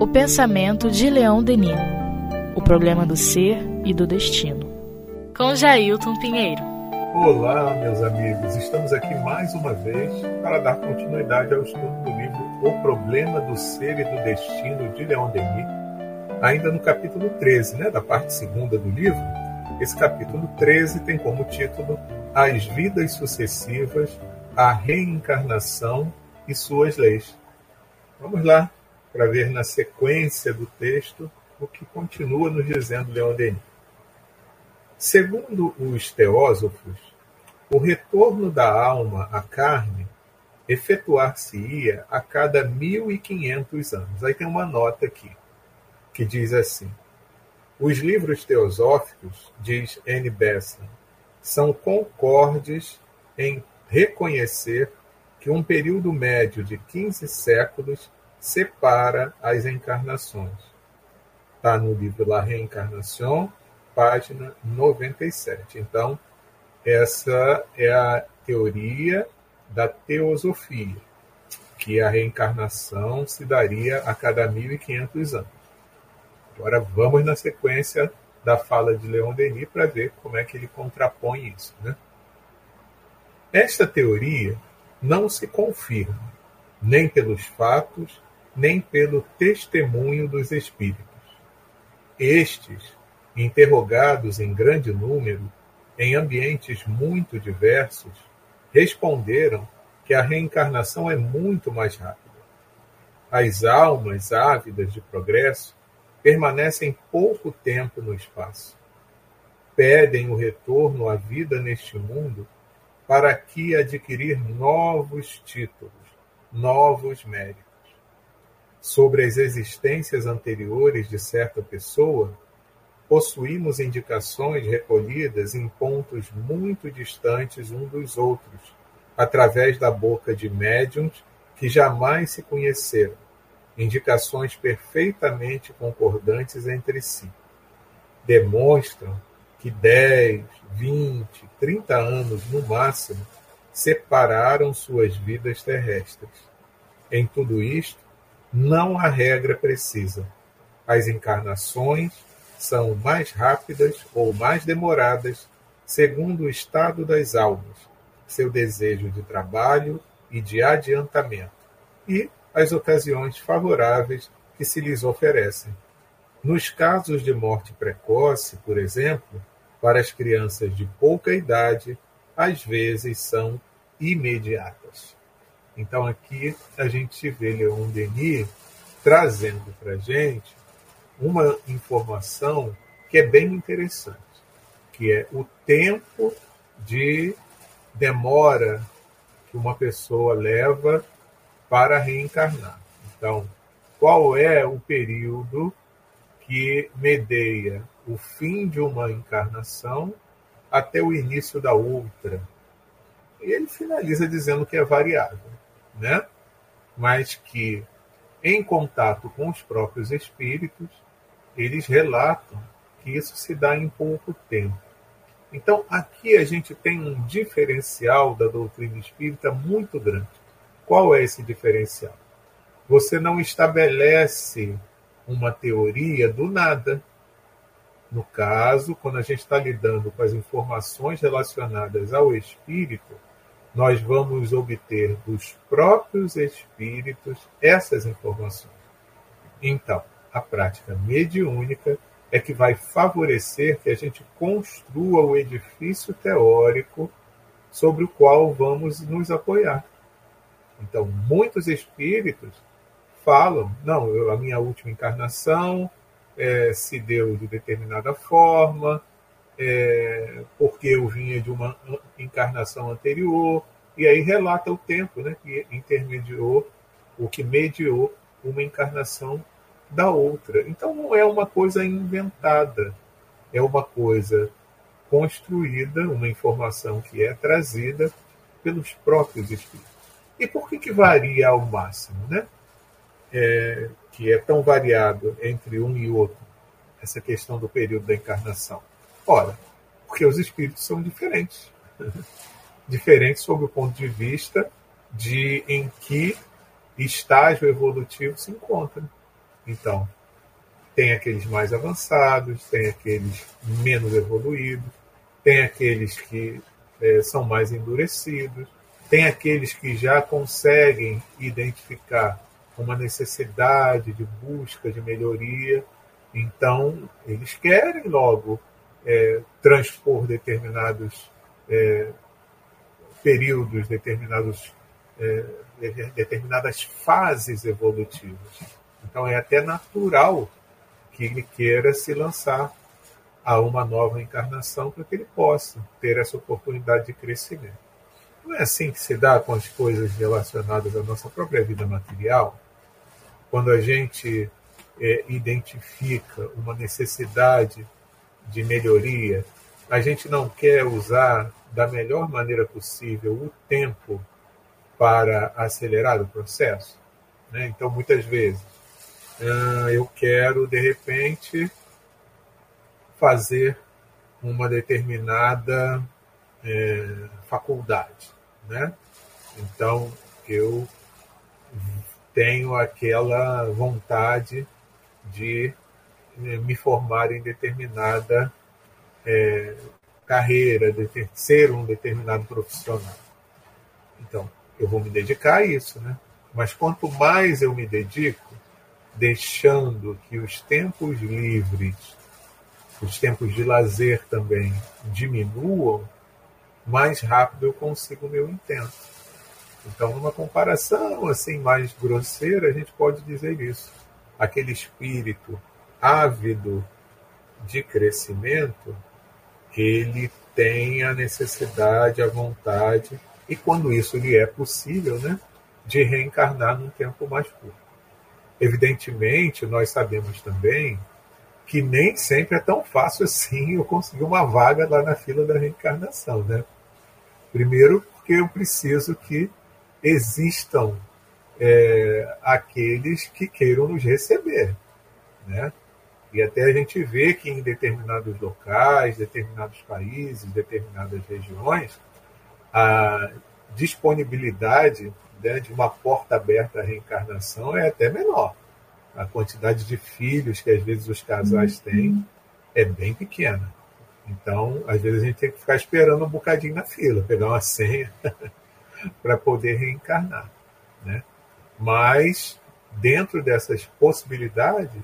O pensamento de Leão Denis. O problema do ser e do destino. Com Jailton Pinheiro. Olá, meus amigos. Estamos aqui mais uma vez para dar continuidade ao estudo do livro O Problema do Ser e do Destino de Leão Denis, ainda no capítulo 13, né, da parte segunda do livro. Esse capítulo 13 tem como título As Vidas Sucessivas, a Reencarnação e Suas Leis. Vamos lá para ver na sequência do texto o que continua nos dizendo Leon Denis. Segundo os teósofos, o retorno da alma à carne efetuar-se-ia a cada 1500 anos. Aí tem uma nota aqui, que diz assim: Os livros teosóficos, diz N. Besson, são concordes em reconhecer que um período médio de 15 séculos separa as encarnações. Está no livro La Reencarnação, página 97. Então, essa é a teoria da teosofia, que a reencarnação se daria a cada 1500 anos. Agora vamos na sequência da fala de Leon Denis para ver como é que ele contrapõe isso. Né? Esta teoria não se confirma, nem pelos fatos, nem pelo testemunho dos espíritos. Estes, interrogados em grande número, em ambientes muito diversos, responderam que a reencarnação é muito mais rápida. As almas ávidas de progresso permanecem pouco tempo no espaço. Pedem o retorno à vida neste mundo para aqui adquirir novos títulos, novos méritos sobre as existências anteriores de certa pessoa, possuímos indicações recolhidas em pontos muito distantes um dos outros, através da boca de médiums que jamais se conheceram, indicações perfeitamente concordantes entre si. Demonstram que 10, 20, 30 anos no máximo separaram suas vidas terrestres. Em tudo isto, não há regra precisa. As encarnações são mais rápidas ou mais demoradas, segundo o estado das almas, seu desejo de trabalho e de adiantamento, e as ocasiões favoráveis que se lhes oferecem. Nos casos de morte precoce, por exemplo, para as crianças de pouca idade, às vezes são imediatas. Então aqui a gente vê Leon Denis trazendo para a gente uma informação que é bem interessante, que é o tempo de demora que uma pessoa leva para reencarnar. Então, qual é o período que medeia o fim de uma encarnação até o início da outra? E ele finaliza dizendo que é variável né? mas que, em contato com os próprios espíritos, eles relatam que isso se dá em pouco tempo. Então, aqui a gente tem um diferencial da doutrina espírita muito grande. Qual é esse diferencial? Você não estabelece uma teoria do nada. No caso, quando a gente está lidando com as informações relacionadas ao espírito, nós vamos obter dos próprios espíritos essas informações. Então, a prática mediúnica é que vai favorecer que a gente construa o edifício teórico sobre o qual vamos nos apoiar. Então, muitos espíritos falam: não, eu, a minha última encarnação é, se deu de determinada forma, é, porque eu vinha de uma encarnação anterior, e aí relata o tempo né, que intermediou, o que mediou uma encarnação da outra. Então não é uma coisa inventada, é uma coisa construída, uma informação que é trazida pelos próprios espíritos. E por que, que varia ao máximo, né? É, que é tão variado entre um e outro, essa questão do período da encarnação? Ora, porque os espíritos são diferentes. diferentes sob o ponto de vista de em que estágio evolutivo se encontram. Então, tem aqueles mais avançados, tem aqueles menos evoluídos, tem aqueles que é, são mais endurecidos, tem aqueles que já conseguem identificar uma necessidade de busca de melhoria, então eles querem logo é, transpor determinados é, períodos, determinados, é, determinadas fases evolutivas. Então é até natural que ele queira se lançar a uma nova encarnação para que ele possa ter essa oportunidade de crescimento. Não é assim que se dá com as coisas relacionadas à nossa própria vida material? Quando a gente é, identifica uma necessidade de melhoria, a gente não quer usar da melhor maneira possível o tempo para acelerar o processo. Né? Então, muitas vezes, ah, eu quero, de repente, fazer uma determinada é, faculdade. Né? Então, eu tenho aquela vontade de é, me formar em determinada é, carreira, de ter, ser um determinado profissional. Então, eu vou me dedicar a isso, né? Mas quanto mais eu me dedico, deixando que os tempos livres, os tempos de lazer também diminuam, mais rápido eu consigo o meu intento. Então, numa comparação assim mais grosseira, a gente pode dizer isso. Aquele espírito ávido de crescimento, ele tem a necessidade, a vontade, e quando isso lhe é possível, né, de reencarnar num tempo mais curto. Evidentemente, nós sabemos também que nem sempre é tão fácil assim eu conseguir uma vaga lá na fila da reencarnação, né? Primeiro, porque eu preciso que existam é, aqueles que queiram nos receber, né? E até a gente vê que em determinados locais, determinados países, determinadas regiões, a disponibilidade né, de uma porta aberta à reencarnação é até menor. A quantidade de filhos que às vezes os casais uhum. têm é bem pequena. Então, às vezes a gente tem que ficar esperando um bocadinho na fila, pegar uma senha para poder reencarnar. Né? Mas, dentro dessas possibilidades,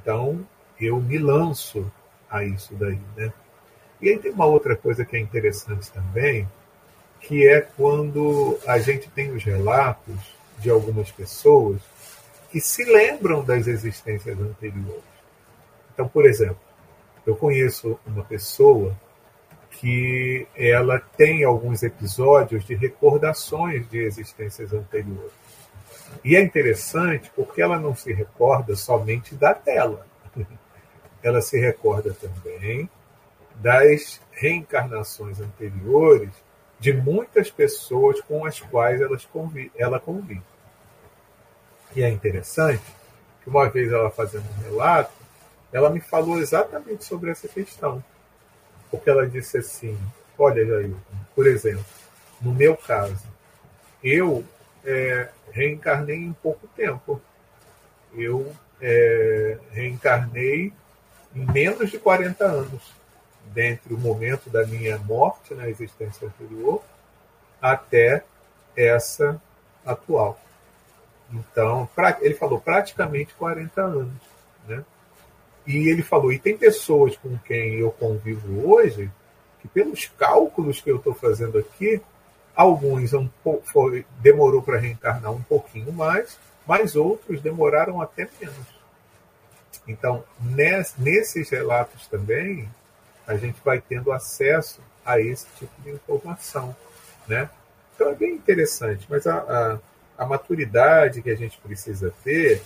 então eu me lanço a isso daí. Né? E aí tem uma outra coisa que é interessante também, que é quando a gente tem os relatos de algumas pessoas que se lembram das existências anteriores. Então, por exemplo, eu conheço uma pessoa que ela tem alguns episódios de recordações de existências anteriores. E é interessante porque ela não se recorda somente da tela. Ela se recorda também das reencarnações anteriores de muitas pessoas com as quais elas ela convive. E é interessante que uma vez ela fazendo um relato, ela me falou exatamente sobre essa questão. Porque ela disse assim: Olha, Jair, por exemplo, no meu caso, eu é, reencarnei em pouco tempo. Eu é, reencarnei em menos de 40 anos, dentre o momento da minha morte na existência anterior até essa atual. Então, pra, ele falou praticamente 40 anos. Né? E ele falou: e tem pessoas com quem eu convivo hoje que, pelos cálculos que eu estou fazendo aqui, alguns um pouco, foi, demorou para reencarnar um pouquinho mais, mas outros demoraram até menos. Então, nesses relatos também, a gente vai tendo acesso a esse tipo de informação. Né? Então é bem interessante, mas a, a, a maturidade que a gente precisa ter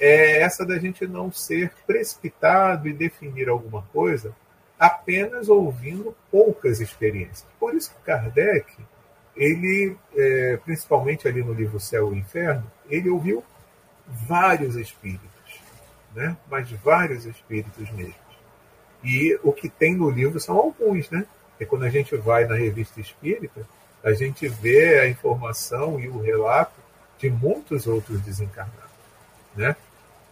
é essa da gente não ser precipitado e definir alguma coisa apenas ouvindo poucas experiências. Por isso que Kardec, ele, é, principalmente ali no livro Céu e Inferno, ele ouviu vários espíritos, né? mas vários espíritos mesmo. E o que tem no livro são alguns, né? E quando a gente vai na revista espírita, a gente vê a informação e o relato de muitos outros desencarnados. Né?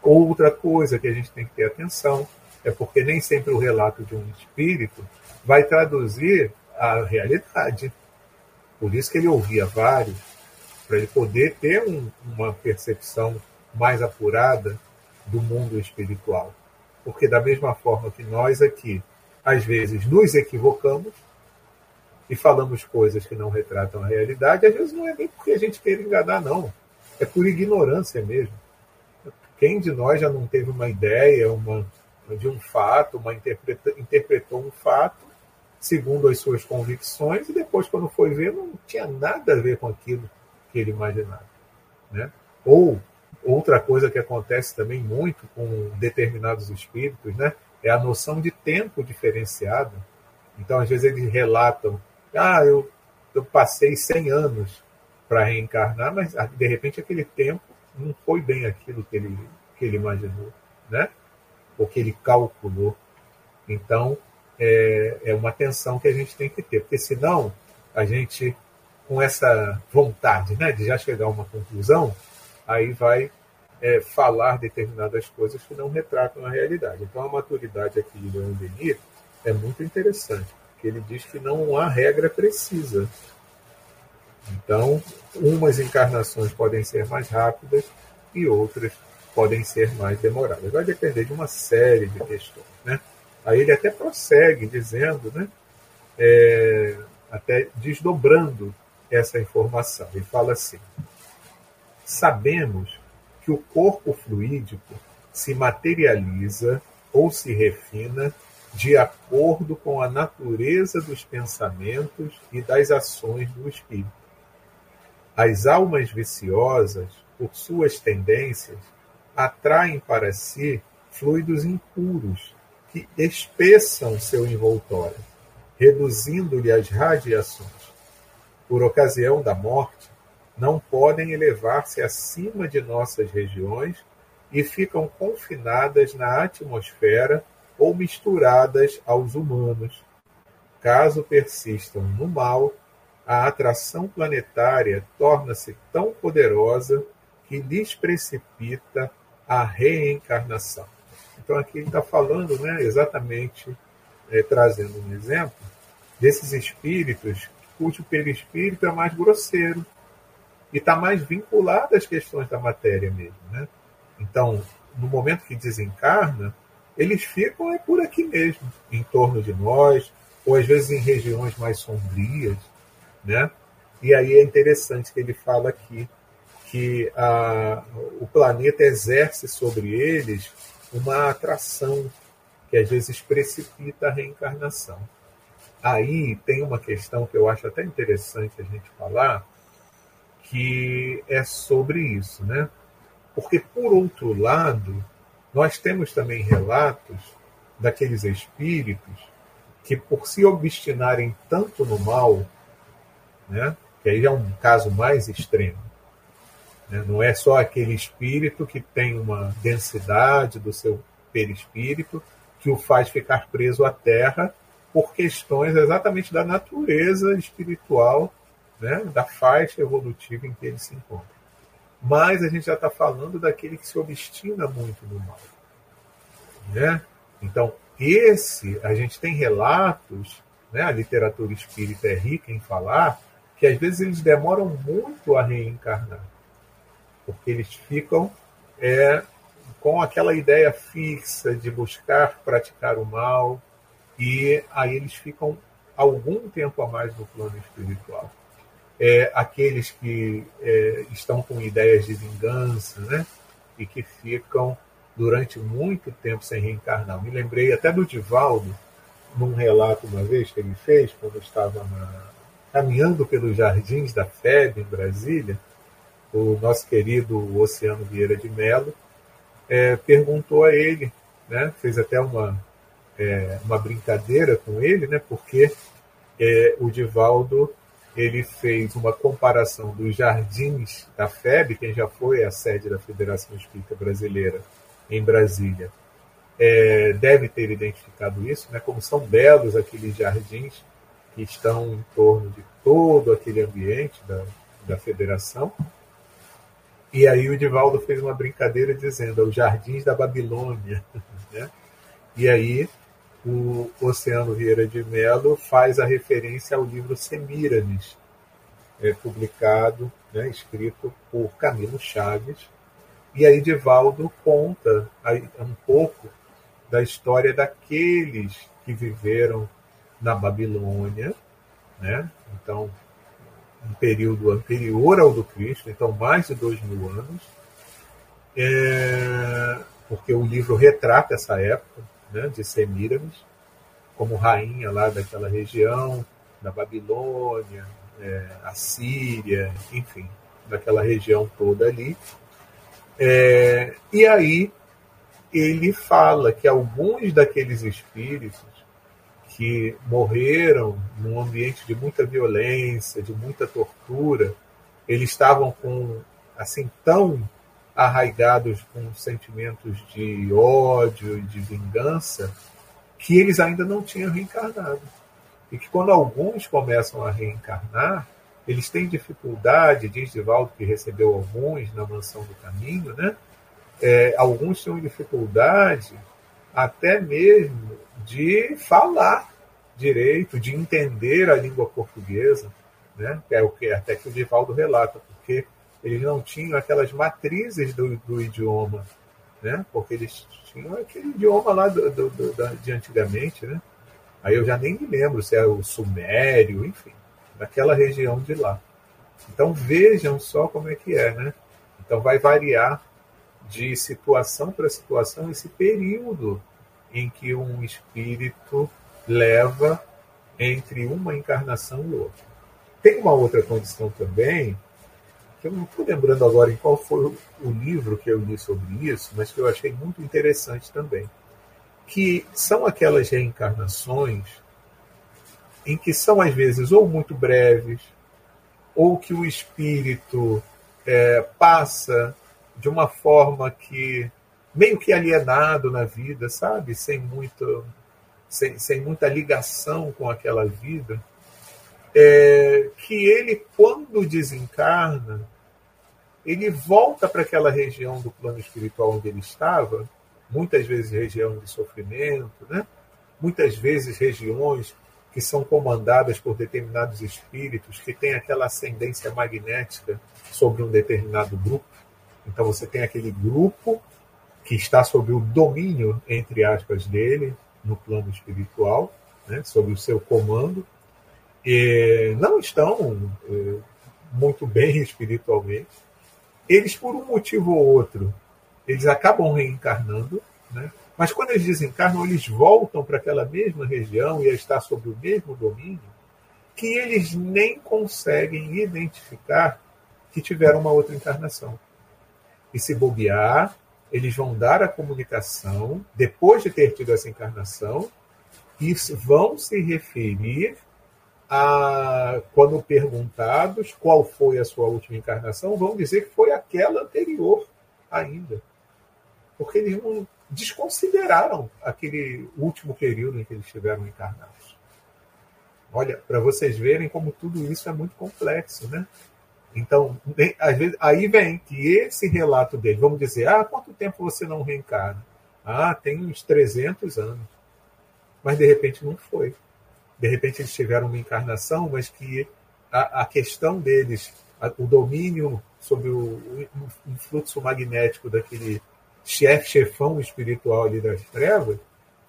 Outra coisa que a gente tem que ter atenção é porque nem sempre o relato de um espírito vai traduzir a realidade. Por isso que ele ouvia vários, para ele poder ter um, uma percepção mais apurada do mundo espiritual. Porque, da mesma forma que nós aqui, às vezes, nos equivocamos e falamos coisas que não retratam a realidade, às vezes não é nem porque a gente queira enganar, não. É por ignorância mesmo. Quem de nós já não teve uma ideia uma, de um fato, uma interpreta, interpretou um fato segundo as suas convicções e depois, quando foi ver, não tinha nada a ver com aquilo que ele imaginava. Né? Ou outra coisa que acontece também muito com determinados espíritos, né, é a noção de tempo diferenciado. Então, às vezes eles relatam, ah, eu, eu passei 100 anos para reencarnar, mas de repente aquele tempo não foi bem aquilo que ele, que ele imaginou, né? Ou que ele calculou. Então, é, é uma tensão que a gente tem que ter, porque senão a gente, com essa vontade né, de já chegar a uma conclusão, aí vai é, falar determinadas coisas que não retratam a realidade. Então, a maturidade aqui de Leon Denis é muito interessante, porque ele diz que não há regra precisa. Então, umas encarnações podem ser mais rápidas e outras podem ser mais demoradas. Vai depender de uma série de questões. Né? Aí ele até prossegue dizendo, né, é, até desdobrando essa informação. Ele fala assim: sabemos que o corpo fluídico se materializa ou se refina de acordo com a natureza dos pensamentos e das ações do espírito. As almas viciosas, por suas tendências, atraem para si fluidos impuros que espessam seu envoltório, reduzindo-lhe as radiações. Por ocasião da morte, não podem elevar-se acima de nossas regiões e ficam confinadas na atmosfera ou misturadas aos humanos. Caso persistam no mal, a atração planetária torna-se tão poderosa que lhes precipita a reencarnação. Então aqui ele está falando né, exatamente, é, trazendo um exemplo, desses espíritos cujo perispírito é mais grosseiro, e está mais vinculado às questões da matéria mesmo. Né? Então, no momento que desencarna, eles ficam é por aqui mesmo, em torno de nós, ou às vezes em regiões mais sombrias. Né? E aí é interessante que ele fala aqui que a, o planeta exerce sobre eles uma atração que às vezes precipita a reencarnação. Aí tem uma questão que eu acho até interessante a gente falar, que é sobre isso, né? Porque, por outro lado, nós temos também relatos daqueles espíritos que, por se obstinarem tanto no mal, né? que aí é um caso mais extremo, né? não é só aquele espírito que tem uma densidade do seu perispírito que o faz ficar preso à terra por questões exatamente da natureza espiritual né, da faixa evolutiva em que ele se encontra. Mas a gente já está falando daquele que se obstina muito no mal. Né? Então, esse, a gente tem relatos, né, a literatura espírita é rica em falar, que às vezes eles demoram muito a reencarnar, porque eles ficam é, com aquela ideia fixa de buscar praticar o mal, e aí eles ficam algum tempo a mais no plano espiritual é, aqueles que é, estão com ideias de vingança, né? E que ficam durante muito tempo sem reencarnar. Me lembrei até do Divaldo, num relato uma vez que ele fez, quando estava na, caminhando pelos jardins da FEB em Brasília, o nosso querido Oceano Vieira de Mello é, perguntou a ele, né, fez até uma, é, uma brincadeira com ele, né, porque é, o Divaldo ele fez uma comparação dos jardins da FEB, quem já foi à sede da Federação Espírita Brasileira em Brasília, é, deve ter identificado isso, né, como são belos aqueles jardins que estão em torno de todo aquele ambiente da, da federação. E aí o Divaldo fez uma brincadeira dizendo, os jardins da Babilônia. Né? E aí o Oceano Vieira de Mello faz a referência ao livro Semíramis, é, publicado, né, escrito por Camilo Chaves. E aí Divaldo conta um pouco da história daqueles que viveram na Babilônia, né? então um período anterior ao do Cristo, então mais de dois mil anos, é, porque o livro retrata essa época né, de Semíramis como rainha lá daquela região, da Babilônia, é, Assíria, enfim, daquela região toda ali. É, e aí ele fala que alguns daqueles espíritos que morreram num ambiente de muita violência, de muita tortura, eles estavam com assim tão arraigados com sentimentos de ódio e de vingança que eles ainda não tinham reencarnado. E que quando alguns começam a reencarnar, eles têm dificuldade, diz Divaldo que recebeu alguns na mansão do caminho, né? É, alguns têm dificuldade até mesmo de falar direito, de entender a língua portuguesa, né? é o que até que o Divaldo relata, porque eles não tinham aquelas matrizes do, do idioma, né? porque eles tinham aquele idioma lá do, do, do, de antigamente. Né? Aí eu já nem me lembro se é o sumério, enfim, daquela região de lá. Então vejam só como é que é. Né? Então vai variar de situação para situação esse período em que um espírito leva entre uma encarnação e outra. Tem uma outra condição também, que eu não estou lembrando agora em qual foi o livro que eu li sobre isso, mas que eu achei muito interessante também, que são aquelas reencarnações em que são às vezes ou muito breves, ou que o espírito é, passa de uma forma que meio que alienado na vida, sabe? Sem, muito, sem, sem muita ligação com aquela vida. É, que ele, quando desencarna, ele volta para aquela região do plano espiritual onde ele estava, muitas vezes região de sofrimento, né? muitas vezes regiões que são comandadas por determinados espíritos que têm aquela ascendência magnética sobre um determinado grupo. Então você tem aquele grupo que está sob o domínio, entre aspas, dele, no plano espiritual, né, sob o seu comando, e não estão é, muito bem espiritualmente. Eles, por um motivo ou outro, eles acabam reencarnando, né? mas quando eles desencarnam, eles voltam para aquela mesma região e está sob o mesmo domínio, que eles nem conseguem identificar que tiveram uma outra encarnação. E se bobear, eles vão dar a comunicação, depois de ter tido essa encarnação, e vão se referir a, quando perguntados qual foi a sua última encarnação, vão dizer que foi aquela anterior ainda. Porque eles não desconsideraram aquele último período em que eles estiveram encarnados. Olha, para vocês verem como tudo isso é muito complexo, né? Então, às vezes, aí vem que esse relato dele, vamos dizer, ah, quanto tempo você não reencarna? Ah, tem uns 300 anos. Mas de repente não foi. De repente eles tiveram uma encarnação, mas que a, a questão deles, a, o domínio sobre o, o, o fluxo magnético daquele chefe, chefão espiritual ali das trevas,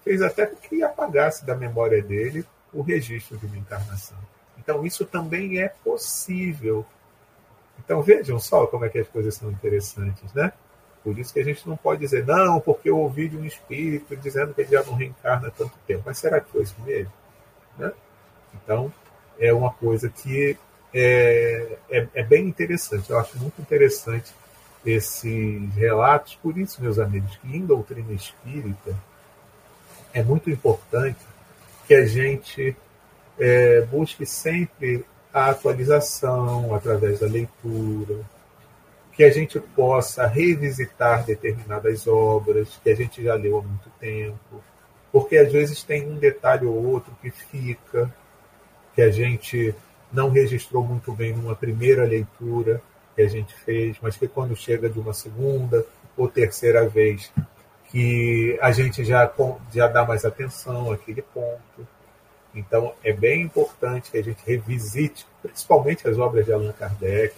fez até com que apagasse da memória dele o registro de uma encarnação. Então, isso também é possível então vejam só como é que as coisas são interessantes, né? Por isso que a gente não pode dizer, não, porque eu ouvi de um espírito dizendo que ele já não reencarna há tanto tempo. Mas será que foi isso mesmo? Né? Então, é uma coisa que é, é, é, bem interessante. Eu acho muito interessante esses relatos. Por isso, meus amigos, que em doutrina espírita é muito importante que a gente é, busque sempre a atualização através da leitura, que a gente possa revisitar determinadas obras que a gente já leu há muito tempo, porque às vezes tem um detalhe ou outro que fica, que a gente não registrou muito bem numa primeira leitura, que a gente fez, mas que quando chega de uma segunda ou terceira vez, que a gente já, já dá mais atenção àquele ponto. Então, é bem importante que a gente revisite, principalmente as obras de Allan Kardec.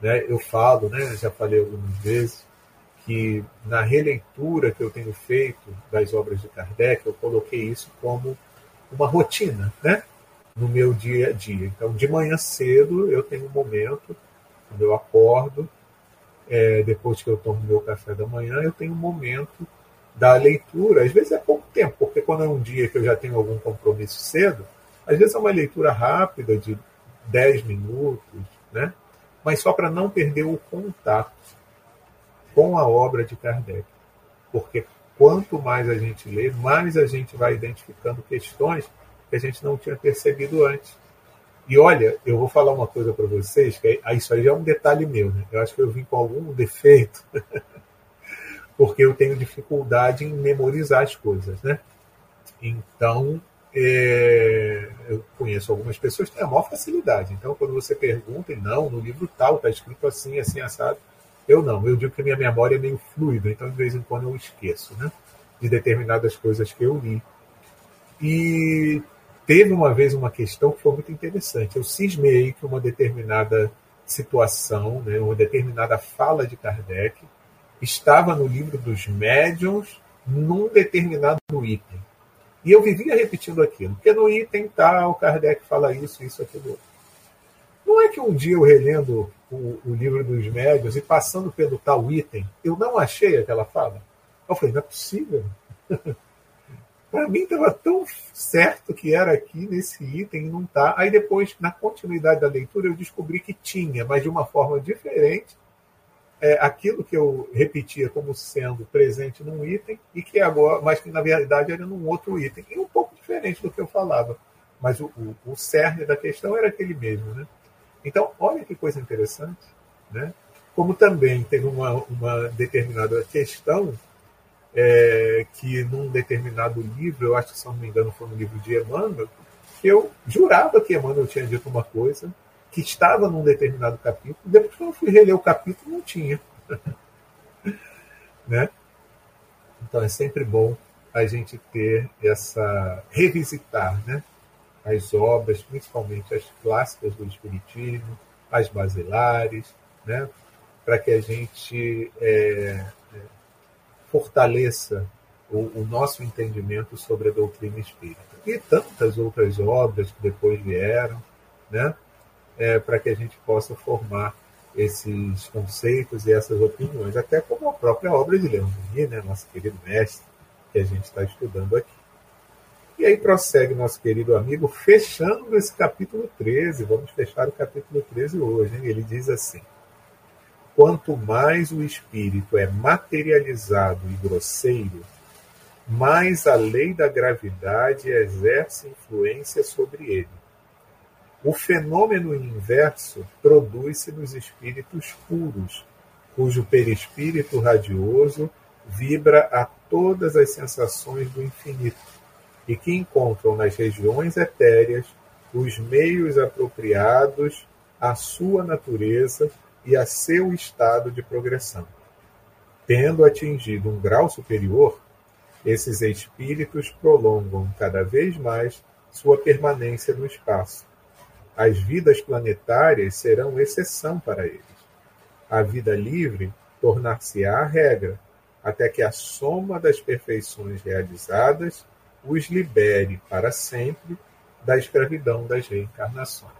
Né? Eu falo, né, já falei algumas vezes, que na releitura que eu tenho feito das obras de Kardec, eu coloquei isso como uma rotina, né? no meu dia a dia. Então, de manhã cedo, eu tenho um momento, quando eu acordo, é, depois que eu tomo meu café da manhã, eu tenho um momento da leitura. Às vezes é pouco tempo, porque quando é um dia que eu já tenho algum compromisso cedo, às vezes é uma leitura rápida de 10 minutos, né? mas só para não perder o contato com a obra de Kardec. Porque quanto mais a gente lê, mais a gente vai identificando questões que a gente não tinha percebido antes. E olha, eu vou falar uma coisa para vocês, que isso aí é um detalhe meu, né? Eu acho que eu vim com algum defeito, porque eu tenho dificuldade em memorizar as coisas, né? Então, é, eu conheço algumas pessoas que têm a maior facilidade. Então, quando você pergunta, e não, no livro tal, está escrito assim, assim, assado. Eu não, eu digo que minha memória é meio fluida, então de vez em quando eu esqueço, né? De determinadas coisas que eu li. E teve uma vez uma questão que foi muito interessante. Eu cismei que uma determinada situação, né, uma determinada fala de Kardec estava no livro dos médiuns num determinado item. E eu vivia repetindo aquilo, porque no item tal, Kardec fala isso, isso, aquilo. Não é que um dia eu relendo o, o livro dos médiuns e passando pelo tal item, eu não achei aquela fala. Eu falei, não é possível. Para mim estava tão certo que era aqui nesse item e não está. Aí depois, na continuidade da leitura, eu descobri que tinha, mas de uma forma diferente, é, aquilo que eu repetia como sendo presente num item e que agora, mas que na verdade era num outro item e um pouco diferente do que eu falava. Mas o, o, o cerne da questão era aquele mesmo, né? Então, olha que coisa interessante, né? Como também teve uma, uma determinada questão é, que num determinado livro, eu acho que se não me engano foi no livro de Emmanuel, eu jurava que Emmanuel tinha dito uma coisa que estava num determinado capítulo, depois que eu fui reler o capítulo, não tinha. né? Então é sempre bom a gente ter essa revisitar, né? As obras, principalmente as clássicas do Espiritismo, as basilares, né? Para que a gente é, fortaleça o, o, nosso entendimento sobre a doutrina espírita. E tantas outras obras que depois vieram, né? É, para que a gente possa formar esses conceitos e essas opiniões, até como a própria obra de Leão Denis, né, nosso querido mestre, que a gente está estudando aqui. E aí prossegue nosso querido amigo, fechando esse capítulo 13. Vamos fechar o capítulo 13 hoje. Hein? Ele diz assim: Quanto mais o espírito é materializado e grosseiro, mais a lei da gravidade exerce influência sobre ele. O fenômeno inverso produz-se nos espíritos puros, cujo perispírito radioso vibra a todas as sensações do infinito e que encontram nas regiões etéreas os meios apropriados à sua natureza e a seu estado de progressão. Tendo atingido um grau superior, esses espíritos prolongam cada vez mais sua permanência no espaço. As vidas planetárias serão exceção para eles. A vida livre tornar-se-á a regra, até que a soma das perfeições realizadas os libere para sempre da escravidão das reencarnações.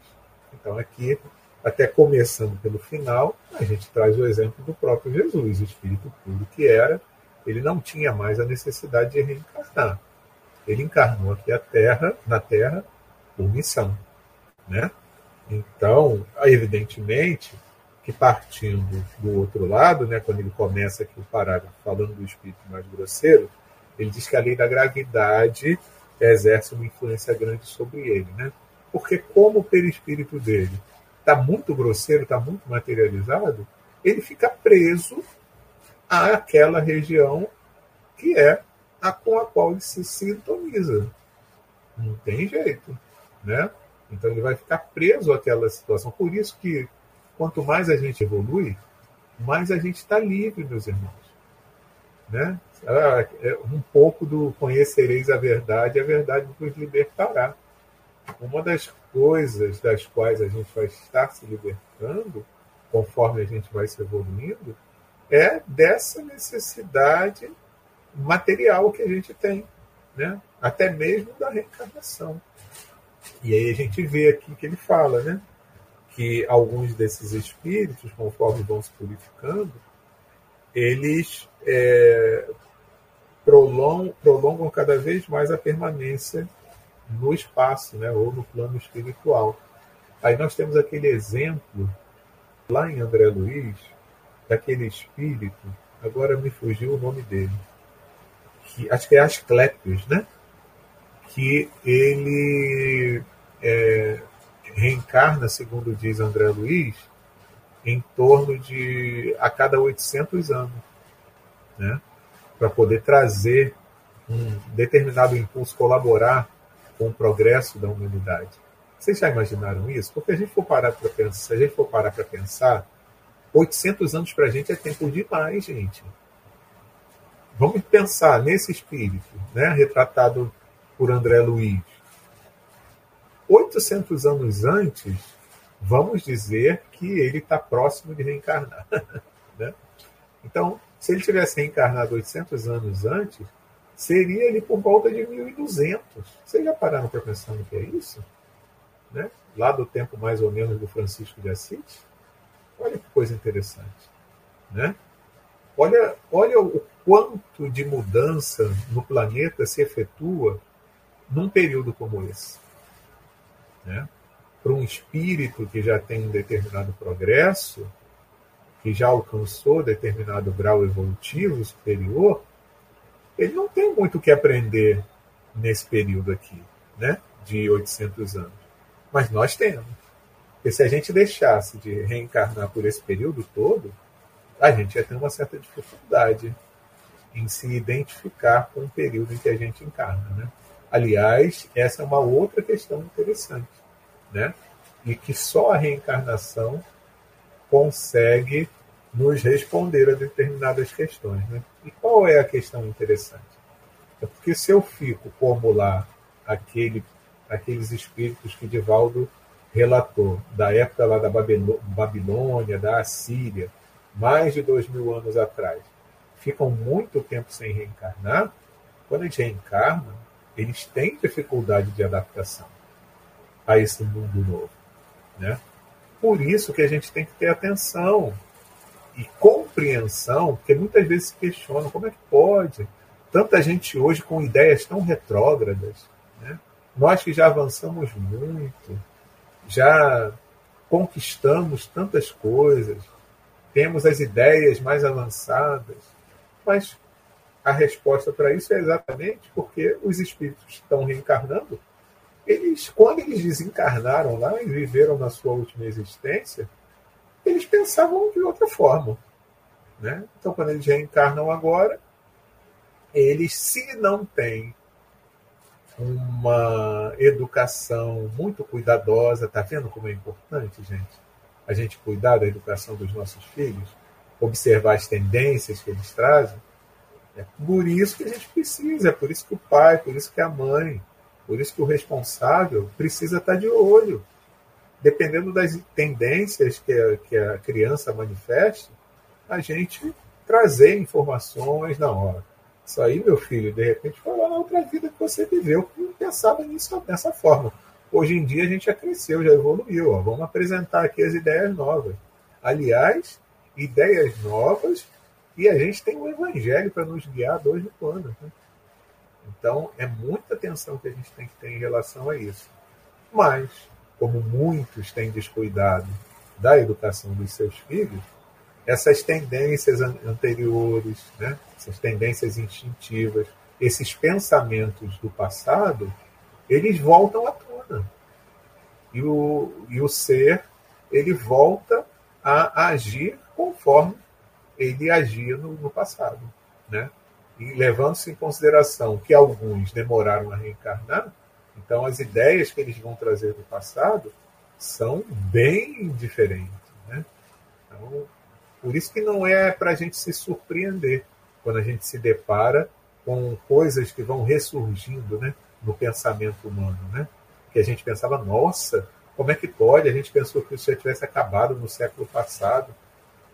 Então, aqui até começando pelo final, a gente traz o exemplo do próprio Jesus, o Espírito puro que era, ele não tinha mais a necessidade de reencarnar. Ele encarnou aqui a terra, na Terra por missão, né? Então, evidentemente, que partindo do outro lado, né, quando ele começa aqui o parágrafo falando do espírito mais grosseiro, ele diz que a lei da gravidade exerce uma influência grande sobre ele, né? Porque como o perispírito dele está muito grosseiro, está muito materializado, ele fica preso àquela região que é a com a qual ele se sintoniza. Não tem jeito, né? Então ele vai ficar preso àquela situação. Por isso que quanto mais a gente evolui, mais a gente está livre, meus irmãos. Né? Ah, é um pouco do conhecereis a verdade, a verdade vos libertará. Uma das coisas das quais a gente vai estar se libertando, conforme a gente vai se evoluindo, é dessa necessidade material que a gente tem, né? até mesmo da reencarnação. E aí a gente vê aqui que ele fala, né? que alguns desses espíritos, conforme vão se purificando, eles é, prolongam, prolongam cada vez mais a permanência no espaço, né, ou no plano espiritual. Aí nós temos aquele exemplo lá em André Luiz, daquele espírito, agora me fugiu o nome dele, que acho que é Asclepios, né? Que ele é, reencarna, segundo diz André Luiz, em torno de a cada 800 anos, né? Para poder trazer um determinado impulso, colaborar com o progresso da humanidade. Vocês já imaginaram isso? Porque a gente for parar para pensar, se a gente for parar para pensar, 800 anos para a gente é tempo demais, gente. Vamos pensar nesse espírito, né, retratado por André Luiz. 800 anos antes, vamos dizer que ele está próximo de reencarnar. né? Então, se ele tivesse reencarnado 800 anos antes, seria ele por volta de 1200. Vocês já pararam para pensar no que é isso? Né? Lá do tempo mais ou menos do Francisco de Assis? Olha que coisa interessante. Né? Olha, olha o quanto de mudança no planeta se efetua num período como esse né? para um espírito que já tem um determinado progresso, que já alcançou determinado grau evolutivo superior, ele não tem muito o que aprender nesse período aqui, né? de 800 anos. Mas nós temos. Porque se a gente deixasse de reencarnar por esse período todo, a gente ia ter uma certa dificuldade em se identificar com o período em que a gente encarna. Né? Aliás, essa é uma outra questão interessante, né? E que só a reencarnação consegue nos responder a determinadas questões, né? E qual é a questão interessante? É porque se eu fico como lá aquele, aqueles espíritos que Divaldo relatou, da época lá da Babilônia, da Assíria, mais de dois mil anos atrás, ficam muito tempo sem reencarnar, quando eles reencarnam, eles têm dificuldade de adaptação a esse mundo novo. Né? Por isso que a gente tem que ter atenção e compreensão, porque muitas vezes se questionam como é que pode tanta gente hoje com ideias tão retrógradas. Né? Nós que já avançamos muito, já conquistamos tantas coisas, temos as ideias mais avançadas, mas a resposta para isso é exatamente porque os espíritos estão reencarnando. Eles, quando eles desencarnaram lá e viveram na sua última existência, eles pensavam de outra forma. Né? Então, quando eles reencarnam agora, eles, se não têm uma educação muito cuidadosa, tá vendo como é importante, gente? A gente cuidar da educação dos nossos filhos, observar as tendências que eles trazem é por isso que a gente precisa, é por isso que o pai, por isso que a mãe, por isso que o responsável precisa estar de olho. Dependendo das tendências que a, que a criança manifeste, a gente trazer informações na hora. Isso aí, meu filho, de repente foi lá na outra vida que você viveu que não pensava nisso dessa forma. Hoje em dia a gente já cresceu, já evoluiu. Ó. Vamos apresentar aqui as ideias novas. Aliás, ideias novas e a gente tem o Evangelho para nos guiar dois de quando. Né? Então, é muita atenção que a gente tem que ter em relação a isso. Mas, como muitos têm descuidado da educação dos seus filhos, essas tendências anteriores, né? essas tendências instintivas, esses pensamentos do passado, eles voltam à tona. E o, e o ser, ele volta a agir conforme ele agia no, no passado. Né? E levando-se em consideração que alguns demoraram a reencarnar, então as ideias que eles vão trazer do passado são bem diferentes. Né? Então, por isso que não é para a gente se surpreender quando a gente se depara com coisas que vão ressurgindo né, no pensamento humano. Né? Que a gente pensava, nossa, como é que pode? A gente pensou que isso já tivesse acabado no século passado.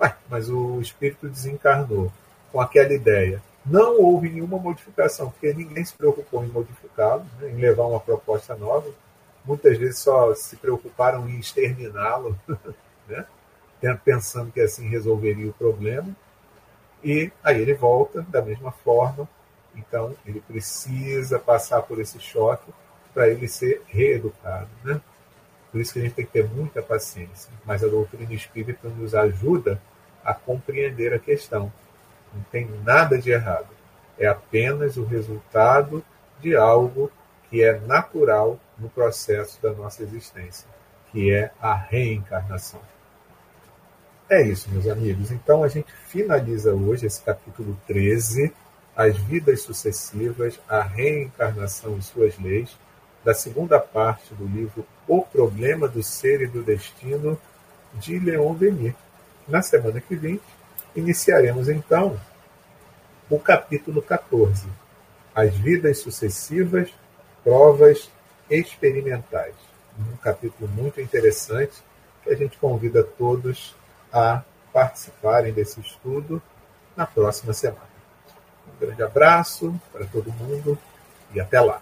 Ué, mas o espírito desencarnou com aquela ideia. Não houve nenhuma modificação, porque ninguém se preocupou em modificá-lo, né, em levar uma proposta nova. Muitas vezes só se preocuparam em exterminá-lo, né, pensando que assim resolveria o problema. E aí ele volta da mesma forma. Então ele precisa passar por esse choque para ele ser reeducado. Né? Por isso que a gente tem que ter muita paciência. Mas a doutrina espírita nos ajuda a compreender a questão. Não tem nada de errado. É apenas o resultado de algo que é natural no processo da nossa existência, que é a reencarnação. É isso, meus amigos. Então a gente finaliza hoje esse capítulo 13, As Vidas Sucessivas, a Reencarnação e Suas Leis, da segunda parte do livro O Problema do Ser e do Destino, de Leon Denis. Na semana que vem, iniciaremos então o capítulo 14, As Vidas Sucessivas, Provas Experimentais. Um capítulo muito interessante que a gente convida todos a participarem desse estudo na próxima semana. Um grande abraço para todo mundo e até lá.